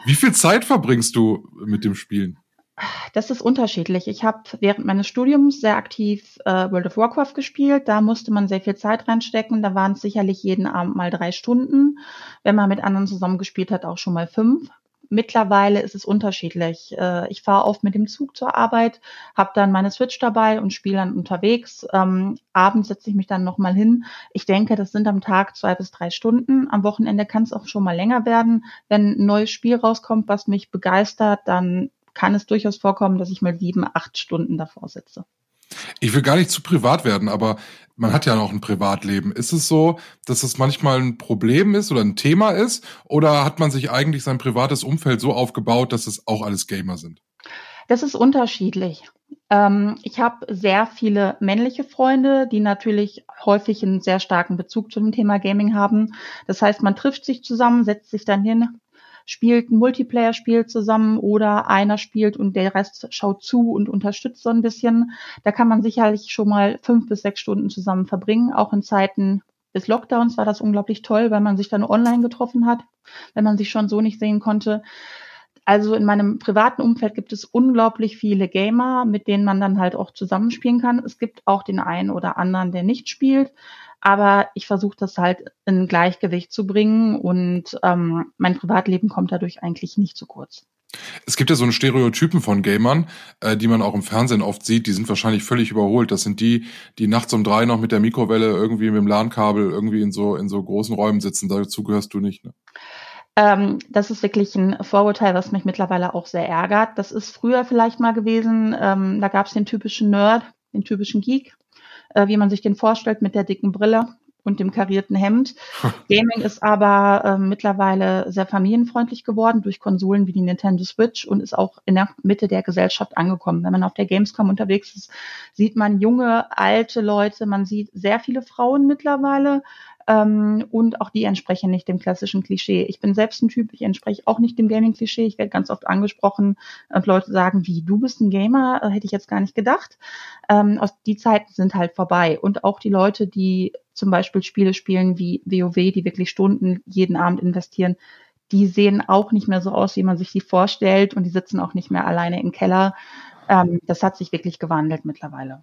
Wie viel Zeit verbringst du mit dem Spielen? Das ist unterschiedlich. Ich habe während meines Studiums sehr aktiv äh, World of Warcraft gespielt. Da musste man sehr viel Zeit reinstecken. Da waren es sicherlich jeden Abend mal drei Stunden. Wenn man mit anderen zusammengespielt hat, auch schon mal fünf. Mittlerweile ist es unterschiedlich. Äh, ich fahre oft mit dem Zug zur Arbeit, habe dann meine Switch dabei und spiele dann unterwegs. Ähm, abends setze ich mich dann nochmal hin. Ich denke, das sind am Tag zwei bis drei Stunden. Am Wochenende kann es auch schon mal länger werden. Wenn ein neues Spiel rauskommt, was mich begeistert, dann kann es durchaus vorkommen, dass ich mal sieben, acht Stunden davor sitze. Ich will gar nicht zu privat werden, aber man hat ja noch ein Privatleben. Ist es so, dass es manchmal ein Problem ist oder ein Thema ist? Oder hat man sich eigentlich sein privates Umfeld so aufgebaut, dass es auch alles Gamer sind? Das ist unterschiedlich. Ähm, ich habe sehr viele männliche Freunde, die natürlich häufig einen sehr starken Bezug zum Thema Gaming haben. Das heißt, man trifft sich zusammen, setzt sich dann hin, spielt ein Multiplayer-Spiel zusammen oder einer spielt und der Rest schaut zu und unterstützt so ein bisschen. Da kann man sicherlich schon mal fünf bis sechs Stunden zusammen verbringen. Auch in Zeiten des Lockdowns war das unglaublich toll, weil man sich dann online getroffen hat, wenn man sich schon so nicht sehen konnte. Also in meinem privaten Umfeld gibt es unglaublich viele Gamer, mit denen man dann halt auch zusammenspielen kann. Es gibt auch den einen oder anderen, der nicht spielt aber ich versuche das halt in Gleichgewicht zu bringen und ähm, mein Privatleben kommt dadurch eigentlich nicht zu kurz. Es gibt ja so einen Stereotypen von Gamern, äh, die man auch im Fernsehen oft sieht, die sind wahrscheinlich völlig überholt. Das sind die, die nachts um drei noch mit der Mikrowelle irgendwie mit dem LAN-Kabel irgendwie in so, in so großen Räumen sitzen. Dazu gehörst du nicht, ne? Ähm, das ist wirklich ein Vorurteil, was mich mittlerweile auch sehr ärgert. Das ist früher vielleicht mal gewesen. Ähm, da gab es den typischen Nerd, den typischen Geek, äh, wie man sich den vorstellt, mit der dicken Brille und dem karierten Hemd. Gaming ist aber äh, mittlerweile sehr familienfreundlich geworden durch Konsolen wie die Nintendo Switch und ist auch in der Mitte der Gesellschaft angekommen. Wenn man auf der Gamescom unterwegs ist, sieht man junge, alte Leute, man sieht sehr viele Frauen mittlerweile, ähm, und auch die entsprechen nicht dem klassischen Klischee. Ich bin selbst ein Typ, ich entspreche auch nicht dem Gaming-Klischee. Ich werde ganz oft angesprochen und Leute sagen, wie, du bist ein Gamer? Äh, hätte ich jetzt gar nicht gedacht. Ähm, aus, die Zeiten sind halt vorbei. Und auch die Leute, die zum Beispiel Spiele spielen wie WoW, die wirklich Stunden jeden Abend investieren, die sehen auch nicht mehr so aus, wie man sich die vorstellt und die sitzen auch nicht mehr alleine im Keller. Ähm, das hat sich wirklich gewandelt mittlerweile.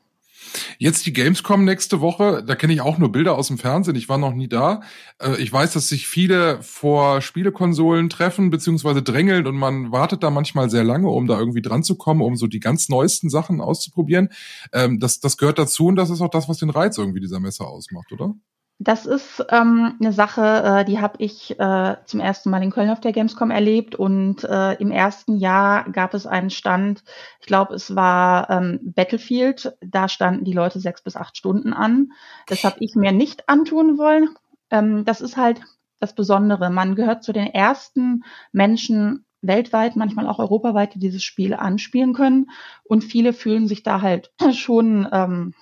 Jetzt die Gamescom nächste Woche, da kenne ich auch nur Bilder aus dem Fernsehen, ich war noch nie da. Äh, ich weiß, dass sich viele vor Spielekonsolen treffen beziehungsweise drängeln und man wartet da manchmal sehr lange, um da irgendwie dran zu kommen, um so die ganz neuesten Sachen auszuprobieren. Ähm, das, das gehört dazu und das ist auch das, was den Reiz irgendwie dieser Messe ausmacht, oder? Das ist ähm, eine Sache, äh, die habe ich äh, zum ersten Mal in Köln auf der Gamescom erlebt und äh, im ersten Jahr gab es einen Stand, ich glaube, es war ähm, Battlefield, da standen die Leute sechs bis acht Stunden an. Das habe ich mir nicht antun wollen. Ähm, das ist halt das Besondere. Man gehört zu den ersten Menschen weltweit, manchmal auch europaweit, die dieses Spiel anspielen können und viele fühlen sich da halt schon ähm,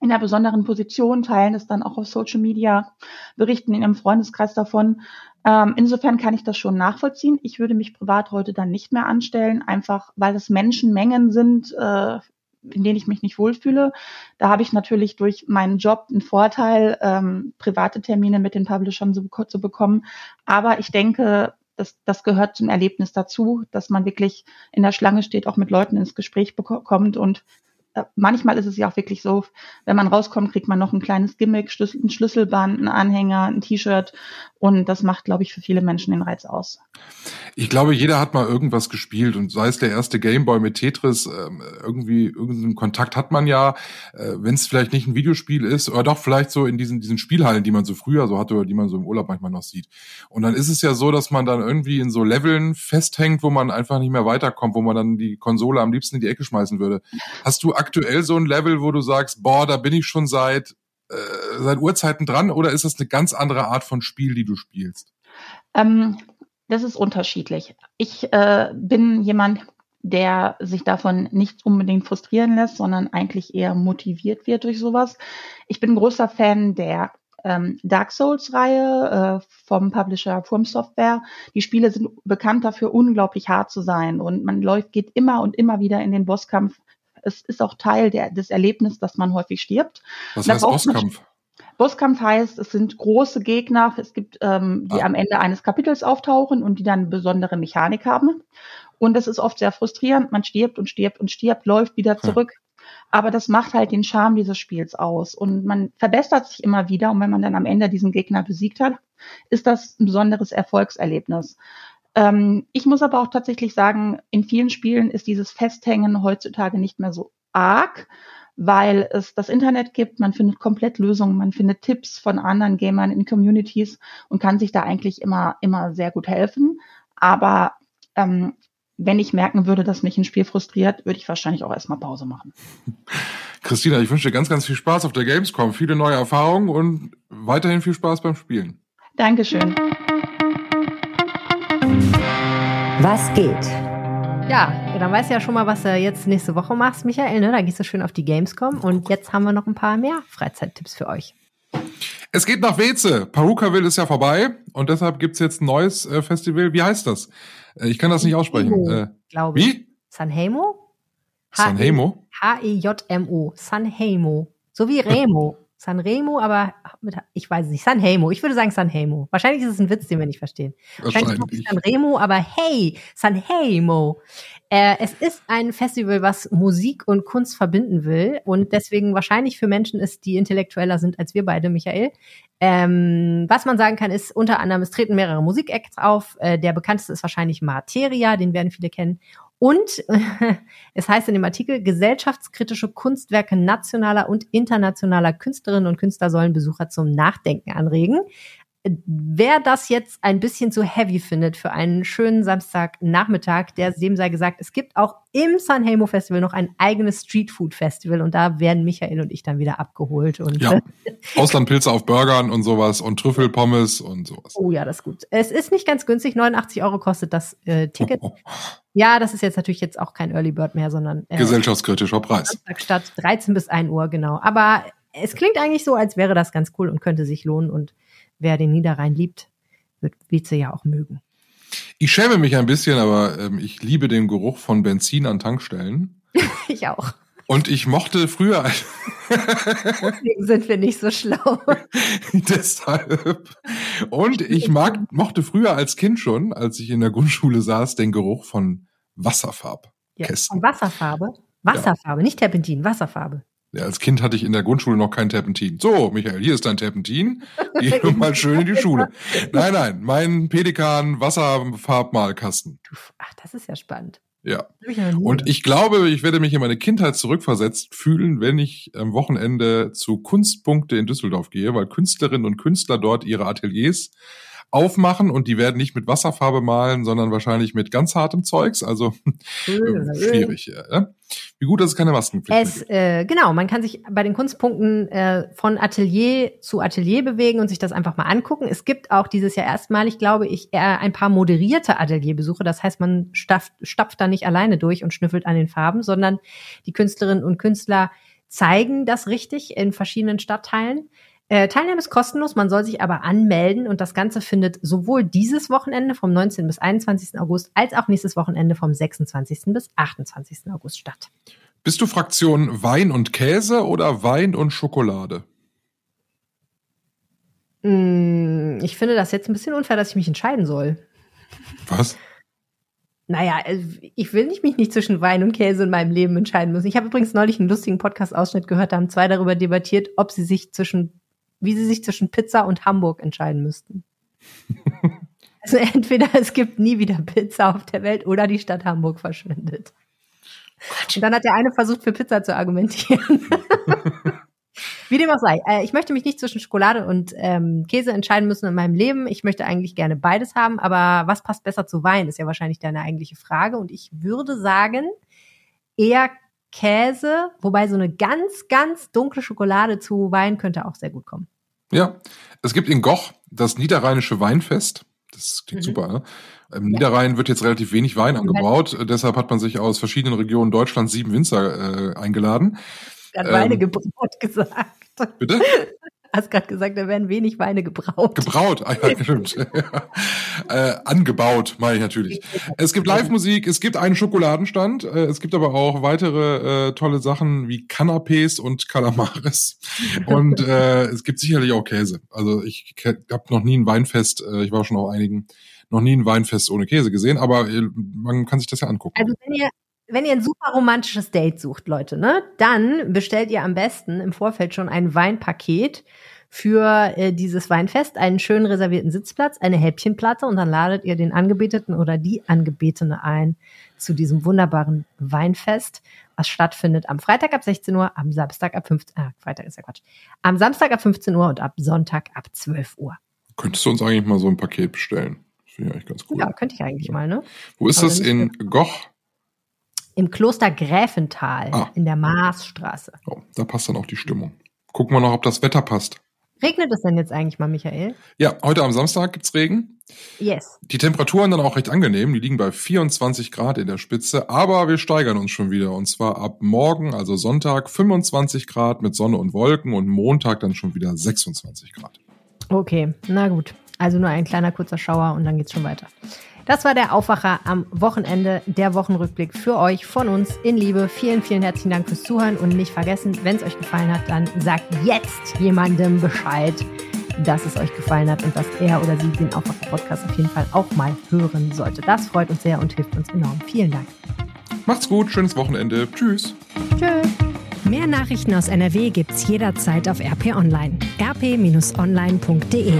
in einer besonderen Position, teilen es dann auch auf Social Media, berichten in ihrem Freundeskreis davon. Ähm, insofern kann ich das schon nachvollziehen. Ich würde mich privat heute dann nicht mehr anstellen, einfach weil es Menschenmengen sind, äh, in denen ich mich nicht wohlfühle. Da habe ich natürlich durch meinen Job einen Vorteil, ähm, private Termine mit den Publishern zu, zu bekommen. Aber ich denke, das, das gehört zum Erlebnis dazu, dass man wirklich in der Schlange steht, auch mit Leuten ins Gespräch bekommt und manchmal ist es ja auch wirklich so, wenn man rauskommt, kriegt man noch ein kleines Gimmick, ein Schlüsselband, ein Anhänger, ein T-Shirt und das macht, glaube ich, für viele Menschen den Reiz aus. Ich glaube, jeder hat mal irgendwas gespielt und sei es der erste Gameboy mit Tetris, ähm, irgendwie irgendeinen Kontakt hat man ja, äh, wenn es vielleicht nicht ein Videospiel ist oder doch vielleicht so in diesen diesen Spielhallen, die man so früher so hatte oder die man so im Urlaub manchmal noch sieht. Und dann ist es ja so, dass man dann irgendwie in so Leveln festhängt, wo man einfach nicht mehr weiterkommt, wo man dann die Konsole am liebsten in die Ecke schmeißen würde. Hast du aktuell so ein Level, wo du sagst, boah, da bin ich schon seit äh, seit Urzeiten dran oder ist das eine ganz andere Art von Spiel, die du spielst? Ähm, das ist unterschiedlich. Ich äh, bin jemand, der sich davon nicht unbedingt frustrieren lässt, sondern eigentlich eher motiviert wird durch sowas. Ich bin großer Fan der ähm, Dark Souls-Reihe äh, vom Publisher From Software. Die Spiele sind bekannt dafür, unglaublich hart zu sein und man läuft, geht immer und immer wieder in den Bosskampf es ist auch Teil der, des Erlebnisses, dass man häufig stirbt. Was heißt Bosskampf? Bosskampf heißt, es sind große Gegner, es gibt, ähm, die ah. am Ende eines Kapitels auftauchen und die dann besondere Mechanik haben. Und das ist oft sehr frustrierend. Man stirbt und stirbt und stirbt, läuft wieder zurück. Hm. Aber das macht halt den Charme dieses Spiels aus. Und man verbessert sich immer wieder. Und wenn man dann am Ende diesen Gegner besiegt hat, ist das ein besonderes Erfolgserlebnis. Ähm, ich muss aber auch tatsächlich sagen, in vielen Spielen ist dieses Festhängen heutzutage nicht mehr so arg, weil es das Internet gibt, man findet komplett Lösungen, man findet Tipps von anderen Gamern in Communities und kann sich da eigentlich immer, immer sehr gut helfen. Aber ähm, wenn ich merken würde, dass mich ein Spiel frustriert, würde ich wahrscheinlich auch erstmal Pause machen. Christina, ich wünsche dir ganz, ganz viel Spaß auf der Gamescom, viele neue Erfahrungen und weiterhin viel Spaß beim Spielen. Dankeschön. Was geht? Ja, dann weißt du ja schon mal, was du jetzt nächste Woche machst, Michael. Ne? Da gehst du schön auf die Gamescom. Und jetzt haben wir noch ein paar mehr Freizeittipps für euch. Es geht nach Weze. Parukaville ist ja vorbei und deshalb gibt's jetzt ein neues äh, Festival. Wie heißt das? Äh, ich kann das nicht aussprechen. Äh, glaube ich. Wie? Sanhemo? Sanhemo? H-E-J-M-O. Sanhemo. So wie Remo. Sanremo, aber mit, ich weiß es nicht, Sanremo. Ich würde sagen Sanremo. Wahrscheinlich ist es ein Witz, den wir nicht verstehen. Wahrscheinlich, Wahrscheinlich Sanremo, aber hey, Sanremo. Äh, es ist ein Festival, was Musik und Kunst verbinden will und deswegen wahrscheinlich für Menschen ist, die intellektueller sind als wir beide, Michael. Ähm, was man sagen kann, ist unter anderem, es treten mehrere Musikacts auf. Äh, der bekannteste ist wahrscheinlich Materia, den werden viele kennen. Und es heißt in dem Artikel, gesellschaftskritische Kunstwerke nationaler und internationaler Künstlerinnen und Künstler sollen Besucher zum Nachdenken anregen. Wer das jetzt ein bisschen zu heavy findet für einen schönen Samstagnachmittag, der dem sei gesagt, es gibt auch im San Hemo Festival noch ein eigenes Streetfood Festival und da werden Michael und ich dann wieder abgeholt und ja. Auslandpilze auf Burgern und sowas und Trüffelpommes und sowas. Oh ja, das ist gut. Es ist nicht ganz günstig, 89 Euro kostet das äh, Ticket. Ja, das ist jetzt natürlich jetzt auch kein Early Bird mehr, sondern äh, gesellschaftskritischer Preis. Statt 13 bis 1 Uhr, genau. Aber es klingt eigentlich so, als wäre das ganz cool und könnte sich lohnen und wer den Niederrhein liebt, wird Wietze ja auch mögen. Ich schäme mich ein bisschen, aber ähm, ich liebe den Geruch von Benzin an Tankstellen. ich auch. Und ich mochte früher. Deswegen sind wir nicht so schlau. Deshalb. Und ich mag, mochte früher als Kind schon, als ich in der Grundschule saß, den Geruch von Wasserfarb. Ja, von Wasserfarbe? Wasserfarbe, ja. nicht Terpentin, Wasserfarbe. Ja, als Kind hatte ich in der Grundschule noch kein Terpentin. So, Michael, hier ist dein Terpentin. Geh mal schön in die Schule. Nein, nein, mein Pelikan Wasserfarbmalkasten. Ach, das ist ja spannend. Ja. Und ich glaube, ich werde mich in meine Kindheit zurückversetzt fühlen, wenn ich am Wochenende zu Kunstpunkte in Düsseldorf gehe, weil Künstlerinnen und Künstler dort ihre Ateliers aufmachen und die werden nicht mit Wasserfarbe malen, sondern wahrscheinlich mit ganz hartem Zeugs. Also schwierig. Ja. Wie gut, dass es keine Maskenpflicht es, äh, Genau, man kann sich bei den Kunstpunkten äh, von Atelier zu Atelier bewegen und sich das einfach mal angucken. Es gibt auch dieses Jahr erstmalig, glaube ich, eher ein paar moderierte Atelierbesuche. Das heißt, man stapft, stapft da nicht alleine durch und schnüffelt an den Farben, sondern die Künstlerinnen und Künstler zeigen das richtig in verschiedenen Stadtteilen. Äh, Teilnahme ist kostenlos, man soll sich aber anmelden und das Ganze findet sowohl dieses Wochenende vom 19. bis 21. August als auch nächstes Wochenende vom 26. bis 28. August statt. Bist du Fraktion Wein und Käse oder Wein und Schokolade? Mm, ich finde das jetzt ein bisschen unfair, dass ich mich entscheiden soll. Was? Naja, äh, ich will nicht mich nicht zwischen Wein und Käse in meinem Leben entscheiden müssen. Ich habe übrigens neulich einen lustigen Podcast-Ausschnitt gehört, da haben zwei darüber debattiert, ob sie sich zwischen wie sie sich zwischen Pizza und Hamburg entscheiden müssten. also entweder es gibt nie wieder Pizza auf der Welt oder die Stadt Hamburg verschwindet. Und dann hat der eine versucht, für Pizza zu argumentieren. Wie dem auch sei. Äh, ich möchte mich nicht zwischen Schokolade und ähm, Käse entscheiden müssen in meinem Leben. Ich möchte eigentlich gerne beides haben, aber was passt besser zu Wein, ist ja wahrscheinlich deine eigentliche Frage. Und ich würde sagen, eher Käse, wobei so eine ganz, ganz dunkle Schokolade zu Wein könnte auch sehr gut kommen. Ja, es gibt in Goch das Niederrheinische Weinfest. Das klingt mhm. super. Ne? Im Niederrhein wird jetzt relativ wenig Wein angebaut. Deshalb hat man sich aus verschiedenen Regionen Deutschlands sieben Winzer äh, eingeladen. Hat Weine ähm, gebraut gesagt. Bitte? Hast gerade gesagt, da werden wenig Weine gebraut. Gebraut, ah, ja, stimmt. äh, angebaut, meine ich natürlich. Es gibt Live-Musik, es gibt einen Schokoladenstand, äh, es gibt aber auch weitere äh, tolle Sachen wie Canapés und Calamares. Und äh, es gibt sicherlich auch Käse. Also ich habe noch nie ein Weinfest, äh, ich war schon auf einigen, noch nie ein Weinfest ohne Käse gesehen, aber äh, man kann sich das ja angucken. Also wenn ihr wenn ihr ein super romantisches Date sucht, Leute, ne, dann bestellt ihr am besten im Vorfeld schon ein Weinpaket für äh, dieses Weinfest, einen schön reservierten Sitzplatz, eine Häppchenplatte und dann ladet ihr den Angebeteten oder die Angebetene ein zu diesem wunderbaren Weinfest, was stattfindet am Freitag ab 16 Uhr, am Samstag ab 15 Uhr, ah, Freitag ist ja Quatsch, am Samstag ab 15 Uhr und ab Sonntag ab 12 Uhr. Könntest du uns eigentlich mal so ein Paket bestellen? Das finde ich eigentlich ganz cool. Ja, könnte ich eigentlich mal, ne? Wo ist Aber das in Goch? Im Kloster Gräfental ah. in der Maasstraße. Oh, da passt dann auch die Stimmung. Gucken wir noch, ob das Wetter passt. Regnet es denn jetzt eigentlich mal, Michael? Ja, heute am Samstag gibt's Regen. Yes. Die Temperaturen dann auch recht angenehm. Die liegen bei 24 Grad in der Spitze, aber wir steigern uns schon wieder. Und zwar ab morgen, also Sonntag, 25 Grad mit Sonne und Wolken und Montag dann schon wieder 26 Grad. Okay, na gut. Also nur ein kleiner kurzer Schauer und dann geht's schon weiter. Das war der Aufwacher am Wochenende, der Wochenrückblick für euch von uns in Liebe. Vielen, vielen herzlichen Dank fürs Zuhören und nicht vergessen, wenn es euch gefallen hat, dann sagt jetzt jemandem Bescheid, dass es euch gefallen hat und dass er oder sie den Aufwacher-Podcast auf jeden Fall auch mal hören sollte. Das freut uns sehr und hilft uns enorm. Vielen Dank. Macht's gut, schönes Wochenende. Tschüss. Tschüss. Mehr Nachrichten aus NRW gibt's jederzeit auf RP Online. rp-online.de